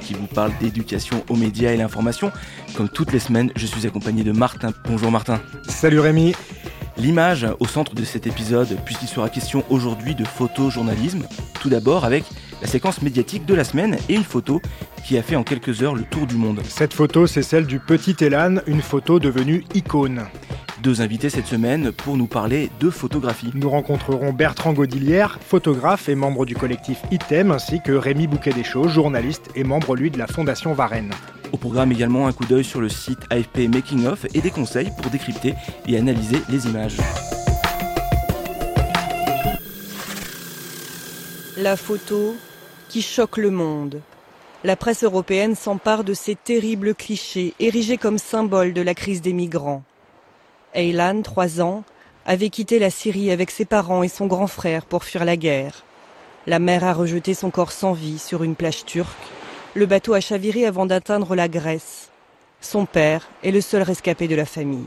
qui vous parle d'éducation aux médias et l'information. Comme toutes les semaines, je suis accompagné de Martin. Bonjour Martin. Salut Rémi. L'image au centre de cet épisode, puisqu'il sera question aujourd'hui de photojournalisme. Tout d'abord avec la séquence médiatique de la semaine et une photo qui a fait en quelques heures le tour du monde. Cette photo, c'est celle du petit Elan, une photo devenue icône. Deux invités cette semaine pour nous parler de photographie. Nous rencontrerons Bertrand Godilière, photographe et membre du collectif ITEM, ainsi que Rémi Bouquet-Deschaux, journaliste et membre lui de la Fondation Varenne. Au programme également un coup d'œil sur le site AFP Making of et des conseils pour décrypter et analyser les images. La photo qui choque le monde. La presse européenne s'empare de ces terribles clichés érigés comme symbole de la crise des migrants. Aylan, 3 ans, avait quitté la Syrie avec ses parents et son grand frère pour fuir la guerre. La mer a rejeté son corps sans vie sur une plage turque. Le bateau a chaviré avant d'atteindre la Grèce. Son père est le seul rescapé de la famille.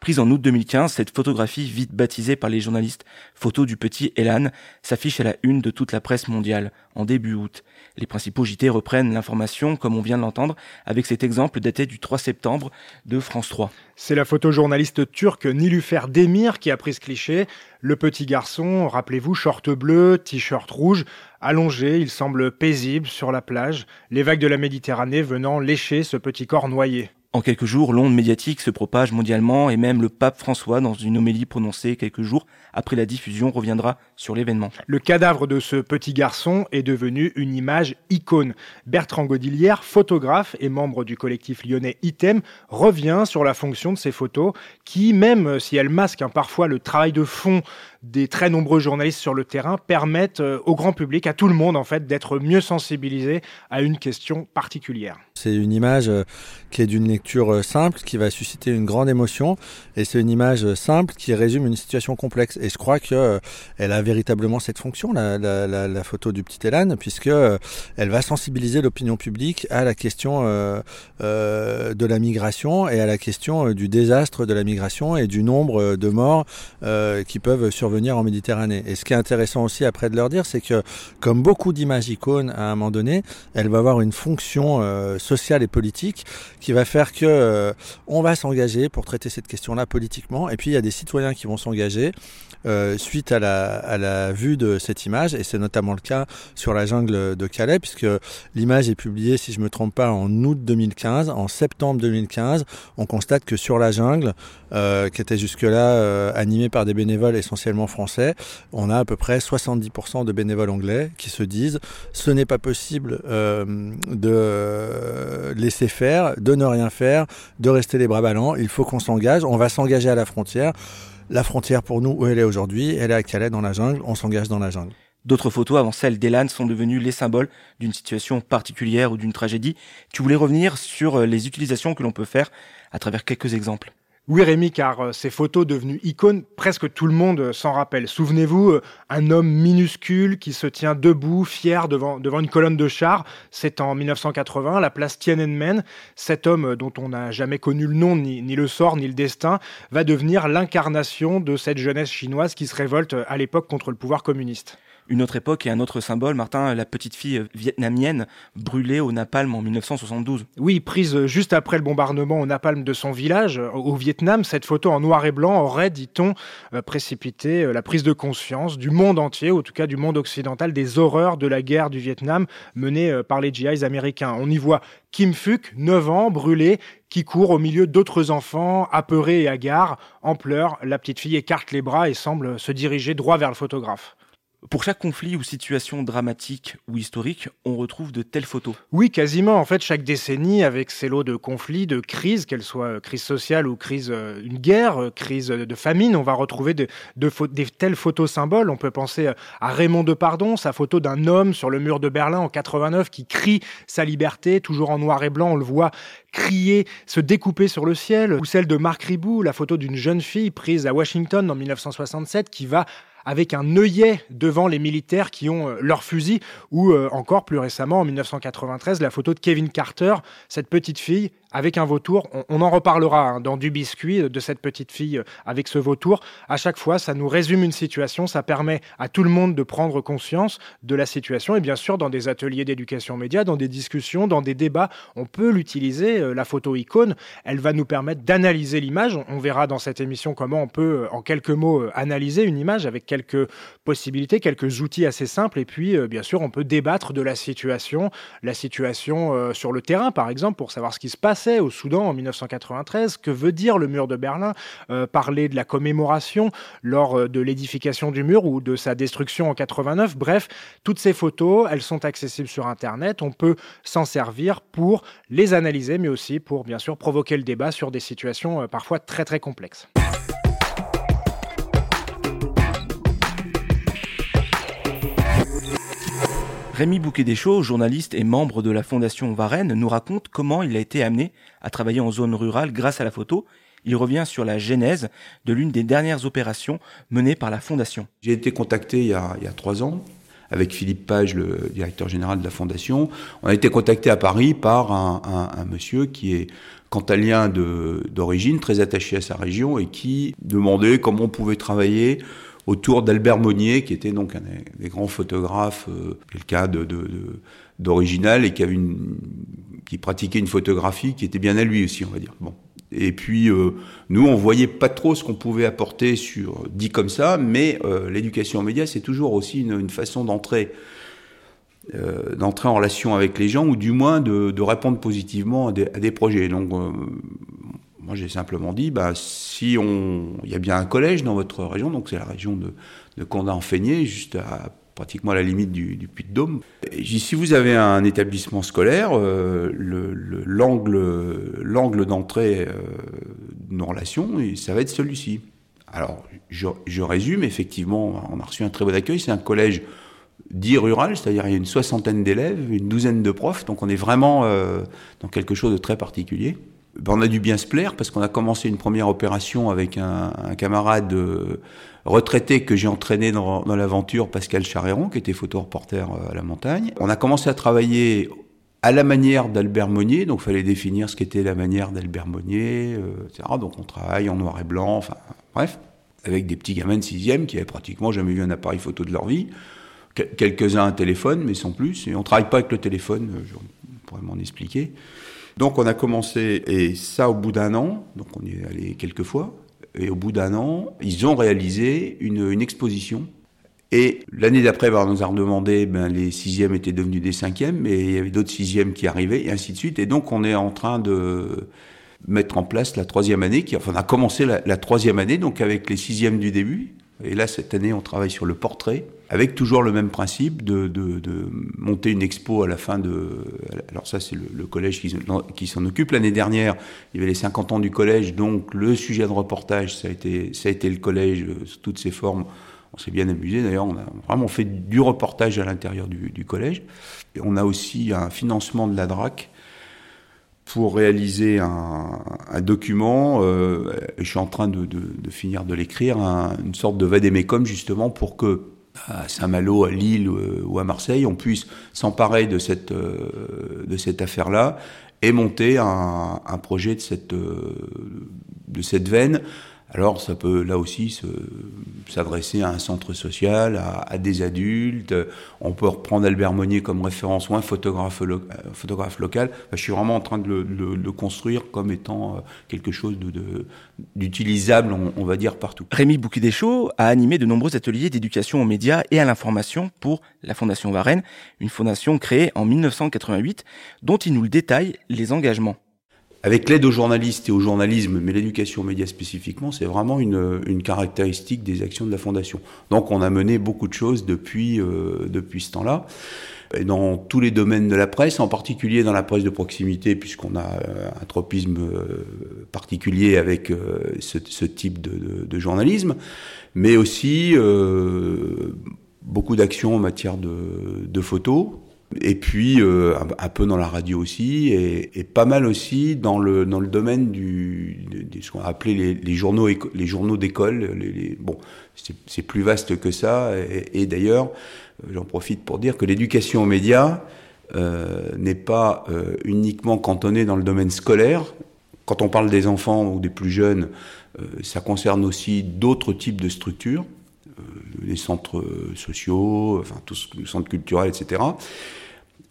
Prise en août 2015, cette photographie, vite baptisée par les journalistes photo du petit Elan, s'affiche à la une de toute la presse mondiale en début août. Les principaux JT reprennent l'information, comme on vient de l'entendre, avec cet exemple daté du 3 septembre de France 3. C'est la photojournaliste turque Nilufer Demir qui a pris ce cliché. Le petit garçon, rappelez-vous, short bleu, t-shirt rouge, allongé, il semble paisible sur la plage, les vagues de la Méditerranée venant lécher ce petit corps noyé. En quelques jours, l'onde médiatique se propage mondialement et même le pape François, dans une homélie prononcée quelques jours après la diffusion, reviendra sur l'événement. Le cadavre de ce petit garçon est devenu une image icône. Bertrand Godilière, photographe et membre du collectif lyonnais ITEM, revient sur la fonction de ces photos qui, même si elles masquent hein, parfois le travail de fond des très nombreux journalistes sur le terrain, permettent euh, au grand public, à tout le monde en fait, d'être mieux sensibilisé à une question particulière. C'est une image euh, qui est d'une lecture euh, simple, qui va susciter une grande émotion, et c'est une image simple qui résume une situation complexe. Et je crois que elle a véritablement cette fonction, la, photo du petit Elan, puisque elle va sensibiliser l'opinion publique à la question de la migration et à la question du désastre de la migration et du nombre de morts qui peuvent survenir en Méditerranée. Et ce qui est intéressant aussi après de leur dire, c'est que comme beaucoup d'images icônes à un moment donné, elle va avoir une fonction euh, sociale et politique qui va faire que euh, on va s'engager pour traiter cette question-là politiquement. Et puis il y a des citoyens qui vont s'engager euh, suite à la, à la vue de cette image, et c'est notamment le cas sur la jungle de Calais, puisque l'image est publiée, si je me trompe pas, en août 2015. En septembre 2015, on constate que sur la jungle, qui était jusque-là animée par des bénévoles essentiellement français, on a à peu près 70% de bénévoles anglais qui se disent ce n'est pas possible euh, de laisser faire, de ne rien faire, de rester les bras ballants, il faut qu'on s'engage, on va s'engager à la frontière. La frontière pour nous, où elle est aujourd'hui, elle est à Calais dans la jungle, on s'engage dans la jungle. D'autres photos avant celles d'Elan sont devenues les symboles d'une situation particulière ou d'une tragédie. Tu voulais revenir sur euh, les utilisations que l'on peut faire à travers quelques exemples. Oui Rémi, car euh, ces photos devenues icônes, presque tout le monde euh, s'en rappelle. Souvenez-vous, euh, un homme minuscule qui se tient debout, fier devant, une colonne de chars. C'est en 1980, la place Tiananmen. Cet homme, dont on n'a jamais connu le nom, ni, ni le sort, ni le destin, va devenir l'incarnation de cette jeunesse chinoise qui se révolte à l'époque contre le pouvoir communiste. Une autre époque et un autre symbole, Martin, la petite fille vietnamienne brûlée au napalm en 1972. Oui, prise juste après le bombardement au napalm de son village, euh, au Vietnam, cette photo en noir et blanc aurait, dit-on, euh, précipité euh, la prise de conscience du monde entier, ou en tout cas du monde occidental, des horreurs de la guerre du Vietnam menée euh, par les GIs américains. On y voit Kim Phuc, 9 ans, brûlé, qui court au milieu d'autres enfants, apeurés et hagards. En pleurs, la petite fille écarte les bras et semble se diriger droit vers le photographe. Pour chaque conflit ou situation dramatique ou historique, on retrouve de telles photos. Oui, quasiment. En fait, chaque décennie, avec ses lots de conflits, de crises, qu'elles soient crise sociale ou crise, euh, une guerre, euh, crise de famine, on va retrouver de, de, des telles photos symboles. On peut penser à Raymond Depardon, sa photo d'un homme sur le mur de Berlin en 89 qui crie sa liberté, toujours en noir et blanc. On le voit crier, se découper sur le ciel. Ou celle de Marc Ribou, la photo d'une jeune fille prise à Washington en 1967 qui va avec un œillet devant les militaires qui ont euh, leurs fusils, ou euh, encore plus récemment en 1993 la photo de Kevin Carter, cette petite fille avec un vautour. On, en reparlera hein, dans du biscuit de cette petite fille euh, avec ce vautour. À chaque fois, ça nous résume une situation, ça permet à tout le monde de prendre conscience de la situation. Et bien sûr, dans des ateliers d'éducation média, dans des discussions, dans des débats, on peut l'utiliser. Euh, la photo icône, elle va nous permettre d'analyser l'image. On verra dans cette émission comment on peut, euh, en quelques mots, analyser une image avec quelques possibilités, quelques outils assez simples. Et puis, bien sûr, on peut débattre de la situation, la situation sur le terrain, par exemple, pour savoir ce qui se passe au Soudan en 1993. Que veut dire le mur de Berlin euh, Parler de la commémoration lors euh, de l'édification du mur ou de sa destruction en 89. Bref, toutes ces photos, elles sont accessibles sur Internet. On peut s'en servir pour les analyser, mais aussi pour bien sûr provoquer le débat sur des situations euh, parfois très très complexes. Rémi Bouquet-Deschaux, journaliste et membre de la Fondation Varennes, nous raconte comment il a été amené à travailler en zone rurale grâce à la photo. Il revient sur la genèse de l'une des dernières opérations menées par la Fondation. J'ai été contacté il y, a, trois ans avec Philippe Page, le directeur général de la Fondation. On a été contacté à Paris par un, monsieur qui est cantalien d'origine, très attaché à sa région et qui demandait comment on pouvait travailler autour d'Albert Monnier, qui était donc un des, grands photographes, euh, quelqu'un de, d'original et qui avait une, qui pratiquait une photographie qui était bien à lui aussi, on va dire. Bon. Et puis euh, nous, on voyait pas trop ce qu'on pouvait apporter sur dit comme ça, mais euh, l'éducation aux médias, c'est toujours aussi une, façon d'entrer d'entrer en relation avec les gens ou du moins de, de répondre positivement à des, à des projets. Donc moi, j'ai simplement dit, bah, si on, il y a bien un collège dans votre région, donc c'est la région de, de Condat-en-Feigné, juste à pratiquement à la limite du, du Puy-de-Dôme. Si vous avez un établissement scolaire, euh, l'angle d'entrée euh, de nos relations, ça va être celui-ci. Alors, je, je, résume, effectivement, on a reçu un très bon accueil, c'est un collège dit rural, c'est-à-dire il y a une soixantaine d'élèves, une douzaine de profs, donc on est vraiment euh, dans quelque chose de très particulier. Ben, on a dû bien se plaire parce qu'on a commencé une première opération avec un, camarade euh, retraité que j'ai entraîné dans, l'aventure, Pascal Charéron, qui était photoreporter euh, à la montagne. On a commencé à travailler à la manière d'Albert Monnier, donc il fallait définir ce qu'était la manière d'Albert Monnier, euh, etc. Donc on travaille en noir et blanc, enfin bref, avec des petits gamins de sixième qui avaient pratiquement jamais vu un appareil photo de leur vie. Quelques-uns un téléphone, mais sans plus. Et on travaille pas avec le téléphone, je pourrais m'en expliquer. Donc on a commencé, et ça au bout d'un an, donc on y est allé quelques fois, et au bout d'un an, ils ont réalisé une, exposition. Et l'année d'après, ben, on nous a redemandé, ben, les sixièmes étaient devenus des cinquièmes, mais il y avait d'autres sixièmes qui arrivaient, et ainsi de suite. Et donc on est en train de mettre en place la troisième année, qui, enfin on a commencé la troisième année, donc avec les sixièmes du début. Et là, cette année, on travaille sur le portrait avec toujours le même principe de, de, de, monter une expo à la fin de... Alors ça, c'est le, collège qui, s'en occupe. L'année dernière, il y avait les 50 ans du collège, donc le sujet de reportage, ça a été, ça a été le collège euh, sous toutes ses formes. On s'est bien amusé, d'ailleurs, on a vraiment fait du reportage à l'intérieur du, du, collège. Et on a aussi un financement de la DRAC pour réaliser un, un document, euh, je suis en train de, de, de finir de l'écrire, une sorte de vadémécum justement pour que à Saint-Malo, à Lille euh, ou à Marseille, on puisse s'emparer de cette, euh, de cette affaire-là et monter un, un projet de euh, de cette veine alors ça peut là aussi s'adresser à un centre social, à, des adultes. On peut reprendre Albert Monnier comme référence ou un photographe, photographe local. je suis vraiment en train de le, construire comme étant euh, quelque chose d'utilisable, on, va dire, partout. Rémi Bouquet-Deschaux a animé de nombreux ateliers d'éducation aux médias et à l'information pour la Fondation Varennes, une fondation créée en 1988 dont il nous le détaille les engagements. Avec l'aide aux journalistes et au journalisme, mais l'éducation aux médias spécifiquement, c'est vraiment une, caractéristique des actions de la Fondation. Donc on a mené beaucoup de choses depuis, euh, depuis ce temps-là. Dans tous les domaines de la presse, en particulier dans la presse de proximité, puisqu'on a euh, un tropisme euh, particulier avec ce, type de, journalisme, mais aussi beaucoup d'actions en matière de photos, et puis euh, un, peu dans la radio aussi, et, et, pas mal aussi dans le dans le domaine du de, ce qu'on a appelé les, les journaux les journaux d'école. Les, les, bon, c'est plus vaste que ça, et, et d'ailleurs, j'en profite pour dire que l'éducation aux médias euh, n'est pas euh, uniquement cantonnée dans le domaine scolaire. Quand on parle des enfants ou des plus jeunes, euh, ça concerne aussi d'autres types de structures les centres sociaux, enfin tous les centres culturels, etc.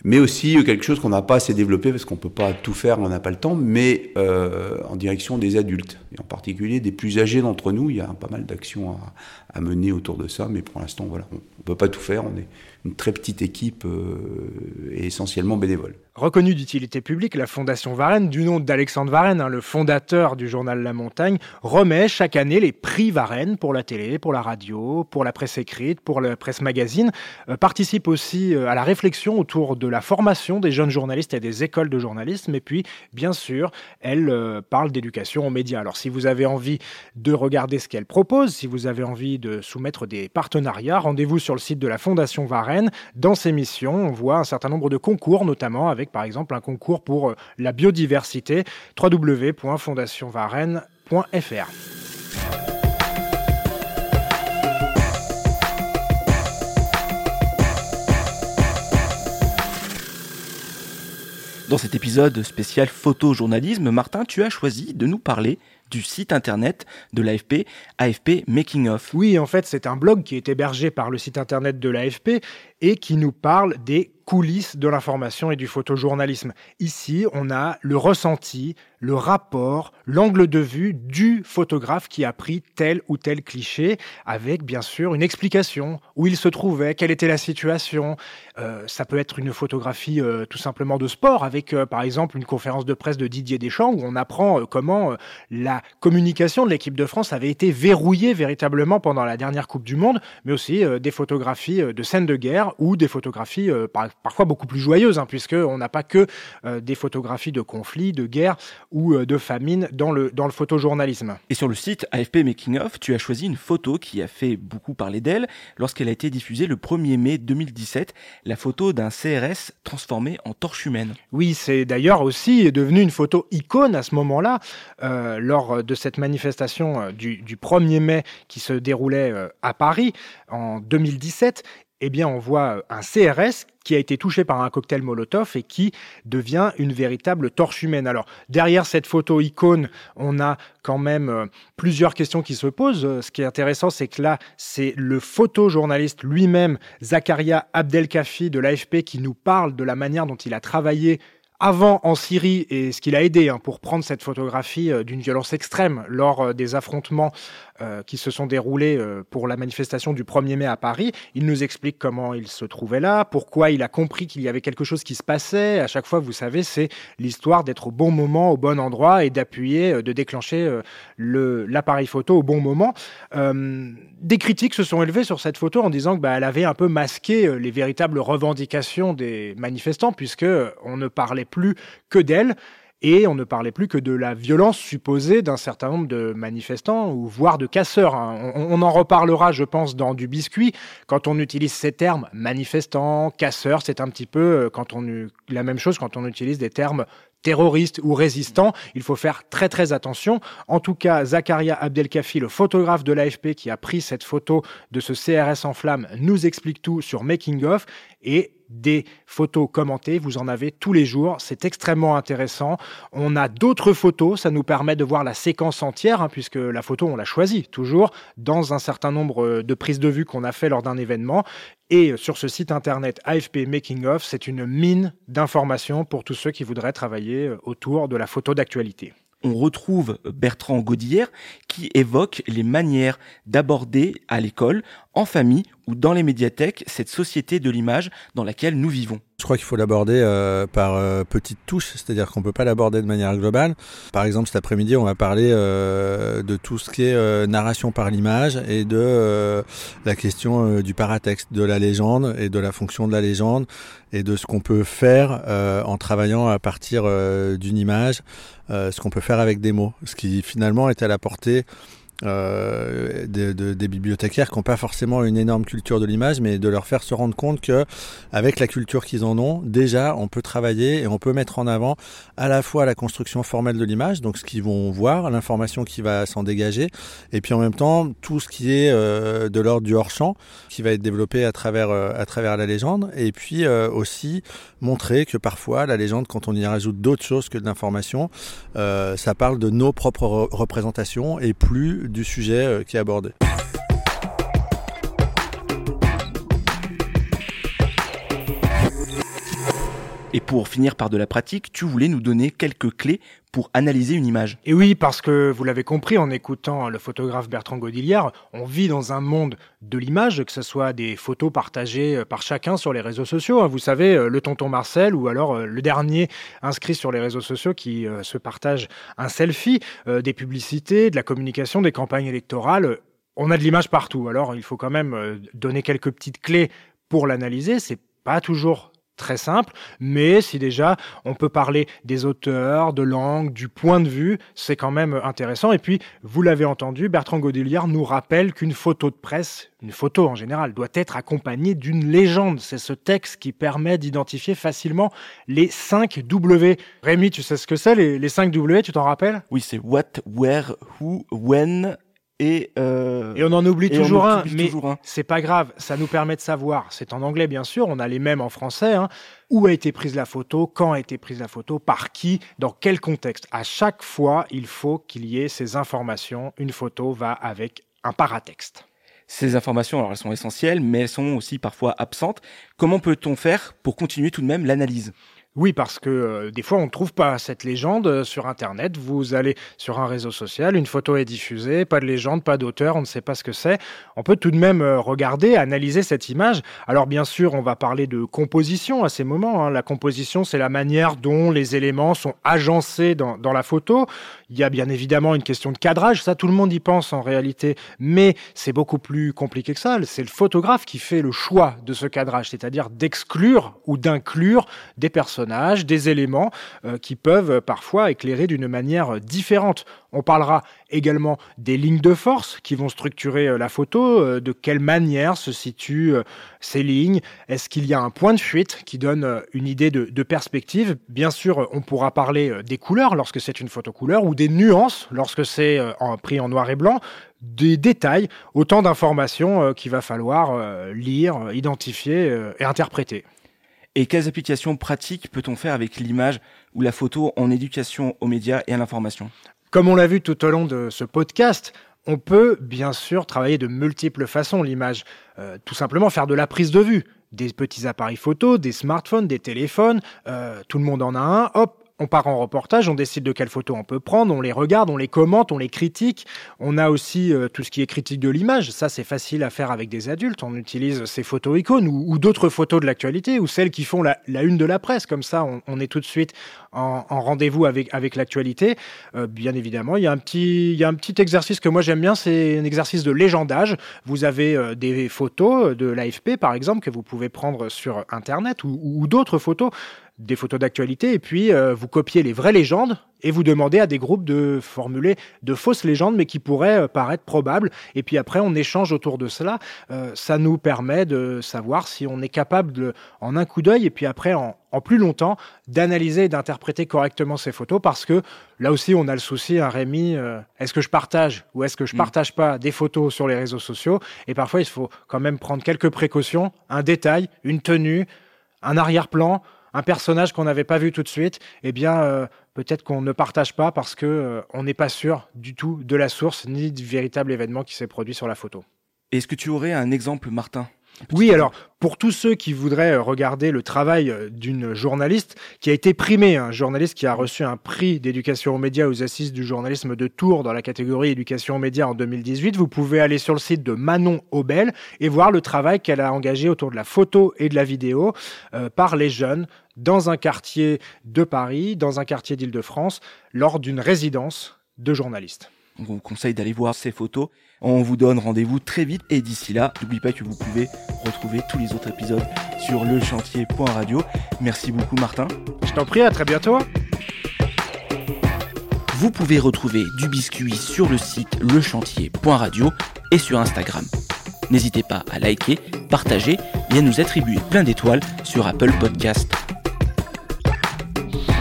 Mais aussi quelque chose qu'on n'a pas assez développé parce qu'on ne peut pas tout faire, on n'a pas le temps, mais euh, en direction des adultes, et en particulier des plus âgés d'entre nous. Il y a pas mal d'actions à, à, mener autour de ça, mais pour l'instant, voilà, on ne peut pas tout faire. On est une très petite équipe euh, et essentiellement bénévole. Reconnue d'utilité publique, la Fondation Varenne, du nom d'Alexandre Varenne, hein, le fondateur du journal La Montagne, remet chaque année les prix Varenne pour la télé, pour la radio, pour la presse écrite, pour la presse magazine, euh, participe aussi euh, à la réflexion autour de la formation des jeunes journalistes et des écoles de journalisme, et puis, bien sûr, elle euh, parle d'éducation aux médias. Alors, si vous avez envie de regarder ce qu'elle propose, si vous avez envie de soumettre des partenariats, rendez-vous sur le site de la Fondation Varenne. Dans ces missions, on voit un certain nombre de concours, notamment avec par exemple un concours pour la biodiversité, www.fondationvarenne.fr. Dans cet épisode spécial photojournalisme, Martin, tu as choisi de nous parler du site internet de l'AFP, AFP Making of. Oui, en fait, c'est un blog qui est hébergé par le site internet de l'AFP et qui nous parle des coulisses de l'information et du photojournalisme. Ici, on a le ressenti, le rapport, l'angle de vue du photographe qui a pris tel ou tel cliché, avec bien sûr une explication, où il se trouvait, quelle était la situation. Euh, ça peut être une photographie euh, tout simplement de sport, avec euh, par exemple une conférence de presse de Didier Deschamps, où on apprend comment la communication de l'équipe de France avait été verrouillée véritablement pendant la dernière Coupe du Monde, mais aussi des photographies de scènes de guerre ou des photographies par parfois beaucoup plus joyeuses, hein, puisqu'on n'a pas que euh, des photographies de conflits, de guerres ou euh, de famines dans le, dans le photojournalisme. Et sur le site AFP Making of, tu as choisi une photo qui a fait beaucoup parler d'elle lorsqu'elle a été diffusée le 1er mai 2017, la photo d'un CRS transformé en torche humaine. Oui, c'est d'ailleurs aussi devenu une photo icône à ce moment-là, euh, lors de cette manifestation euh, du, du 1er mai qui se déroulait euh, à Paris en 2017 eh bien, on voit un CRS qui a été touché par un cocktail Molotov et qui devient une véritable torche humaine. Alors, derrière cette photo icône, on a quand même euh, plusieurs questions qui se posent. Ce qui est intéressant, c'est que là, c'est le photojournaliste lui-même, Zakaria Abdelkafi de l'AFP, qui nous parle de la manière dont il a travaillé avant en Syrie et ce qu'il a aidé hein, pour prendre cette photographie euh, d'une violence extrême lors euh, des affrontements euh, qui se sont déroulés euh, pour la manifestation du 1er mai à Paris. Il nous explique comment il se trouvait là, pourquoi il a compris qu'il y avait quelque chose qui se passait. À chaque fois, vous savez, c'est l'histoire d'être au bon moment, au bon endroit et d'appuyer, euh, de déclencher euh, l'appareil photo au bon moment. Des critiques se sont élevées sur cette photo en disant que bah, avait un peu masqué les véritables revendications des manifestants puisque on ne parlait plus que d'elle et on ne parlait plus que de la violence supposée d'un certain nombre de manifestants ou voire de casseurs. Hein. On, en reparlera, je pense, dans du biscuit. Quand on utilise ces termes manifestants, casseurs, c'est un petit peu quand on la même chose quand on utilise des termes terroristes ou résistants. Il faut faire très très attention. En tout cas, Zakaria Abdelkafi, le photographe de l'AFP qui a pris cette photo de ce CRS en flammes, nous explique tout sur Making of et des photos commentées, vous en avez tous les jours, c'est extrêmement intéressant. On a d'autres photos, ça nous permet de voir la séquence entière, hein, puisque la photo, on l'a choisie toujours dans un certain nombre de prises de vue qu'on a fait lors d'un événement. Et sur ce site internet AFP Making of, c'est une mine d'informations pour tous ceux qui voudraient travailler autour de la photo d'actualité on retrouve Bertrand Godillère qui évoque les manières d'aborder à l'école en famille ou dans les médiathèques cette société de l'image dans laquelle nous vivons Je crois qu'il faut l'aborder euh, par euh, petites touches, c'est-à-dire qu'on ne peut pas l'aborder de manière globale. Par exemple, cet après-midi, on va parler euh, de tout ce qui est narration par l'image et de la question du paratexte, de la légende et de la fonction de la légende et de ce qu'on peut faire en travaillant à partir d'une image, ce qu'on peut faire avec des mots, ce qui finalement est à la portée euh, des bibliothécaires qui n'ont pas forcément une énorme culture de l'image, mais de leur faire se rendre compte que avec la culture qu'ils en ont, déjà on peut travailler et on peut mettre en avant à la fois la construction formelle de l'image, donc ce qu'ils vont voir, l'information qui va s'en dégager, et puis en même temps tout ce qui est euh, de l'ordre du hors champ qui va être développé à travers euh, à travers la légende, et puis euh, aussi montrer que parfois la légende, quand on y rajoute d'autres choses que de l'information, ça parle de nos propres représentations et plus du sujet euh, qui est abordé. Et pour finir par de la pratique, tu voulais nous donner quelques clés pour analyser une image. Et oui, parce que vous l'avez compris en écoutant le photographe Bertrand Godiliard, on vit dans un monde de l'image, que ce soit des photos partagées euh, par chacun sur les réseaux sociaux. Hein. Vous savez, euh, le tonton Marcel ou alors euh, le dernier inscrit sur les réseaux sociaux qui se partage un selfie, des publicités, de la communication, des campagnes électorales. On a de l'image partout. Alors, il faut quand même donner quelques petites clés pour l'analyser. C'est pas toujours très simple, mais si déjà on peut parler des auteurs, de langue, du point de vue, c'est quand même intéressant. Et puis, vous l'avez entendu, Bertrand Godeliard nous rappelle qu'une photo de presse, une photo en général, doit être accompagnée d'une légende. C'est ce texte qui permet d'identifier facilement les 5 W. Rémi, tu sais ce que c'est, les, les 5 W, tu t'en rappelles? Oui, c'est what, where, who, when, et, euh, et, on en oublie toujours un, mais c'est pas grave, ça nous permet de savoir. C'est en anglais bien sûr, on a les mêmes en français. Hein, où a été prise la photo, quand a été prise la photo, par qui, dans quel contexte. À chaque fois, il faut qu'il y ait ces informations. Une photo va avec un paratexte. Ces informations, alors elles sont essentielles, mais elles sont aussi parfois absentes. Comment peut-on faire pour continuer tout de même l'analyse? Oui, parce que euh, des fois, on ne trouve pas cette légende euh, sur Internet. Vous allez sur un réseau social, une photo est diffusée, pas de légende, pas d'auteur, on ne sait pas ce que c'est. On peut tout de même euh, regarder, analyser cette image. Alors bien sûr, on va parler de composition à ces moments. Hein. La composition, c'est la manière dont les éléments sont agencés dans, dans la photo. Il y a bien évidemment une question de cadrage, ça tout le monde y pense en réalité, mais c'est beaucoup plus compliqué que ça. C'est le photographe qui fait le choix de ce cadrage, c'est-à-dire d'exclure ou d'inclure des personnes des éléments euh, qui peuvent parfois éclairer d'une manière différente. On parlera également des lignes de force qui vont structurer euh, la photo, euh, de quelle manière se situent ces lignes, est-ce qu'il y a un point de fuite qui donne une idée de, perspective? Bien sûr, on pourra parler des couleurs lorsque c'est une photo couleur ou des nuances lorsque c'est pris en noir et blanc, des détails, autant d'informations qu'il va falloir lire, identifier et interpréter. Et quelles applications pratiques peut-on faire avec l'image ou la photo en éducation aux médias et à l'information? Comme on l'a vu tout au long de ce podcast, on peut bien sûr travailler de multiples façons l'image. Euh, tout simplement faire de la prise de vue. Des petits appareils photo, des smartphones, des téléphones, euh, tout le monde en a un, hop, on part en reportage, on décide de quelles photos on peut prendre, on les regarde, on les commente, on les critique. On a aussi euh, tout ce qui est critique de l'image. Ça, c'est facile à faire avec des adultes. On utilise ces photos icônes ou, d'autres photos de l'actualité ou celles qui font la, une de la presse. Comme ça, on, est tout de suite en, rendez-vous avec, avec l'actualité. Euh, bien évidemment, il y, a un petit, exercice que moi j'aime bien, c'est un exercice de légendage. Vous avez euh, des photos de l'AFP, par exemple, que vous pouvez prendre sur Internet ou d'autres photos des photos d'actualité et puis euh, vous copiez les vraies légendes et vous demandez à des groupes de formuler de fausses légendes mais qui pourraient euh, paraître probables et puis après on échange autour de cela. Euh, ça nous permet de savoir si on est capable de, en un coup d'œil et puis après en, plus longtemps d'analyser et d'interpréter correctement ces photos parce que là aussi on a le souci, hein, Rémi, est-ce que je partage ou est-ce que je mm. partage pas des photos sur les réseaux sociaux? Et parfois il faut quand même prendre quelques précautions, un détail, une tenue, un arrière-plan un personnage qu'on n'avait pas vu tout de suite, eh bien, euh, peut-être qu'on ne partage pas parce que euh, on n'est pas sûr du tout de la source ni du véritable événement qui s'est produit sur la photo. Est-ce que tu aurais un exemple, Martin? Oui, alors pour tous ceux qui voudraient euh, regarder le travail d'une journaliste qui a été primée, un journaliste qui a reçu un prix d'éducation aux médias aux assises du journalisme de Tours dans la catégorie éducation aux médias en 2018, vous pouvez aller sur le site de Manon Aubel et voir le travail qu'elle a engagé autour de la photo et de la vidéo euh, par les jeunes dans un quartier de Paris, dans un quartier d'Île-de-France, lors d'une résidence de journalistes. On vous conseille d'aller voir ces photos. On vous donne rendez-vous très vite et d'ici là, n'oubliez pas que vous pouvez retrouver tous les autres épisodes sur lechantier.radio. Merci beaucoup Martin. Je t'en prie, à très bientôt. Vous pouvez retrouver du biscuit sur le site lechantier.radio et sur Instagram. N'hésitez pas à liker, partager et à nous attribuer plein d'étoiles sur Apple Podcast.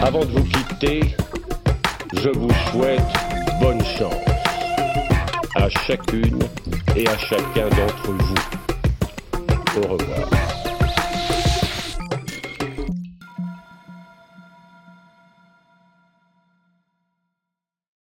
Avant de vous quitter, je vous souhaite bonne chance à chacune et à chacun d'entre vous. Au revoir.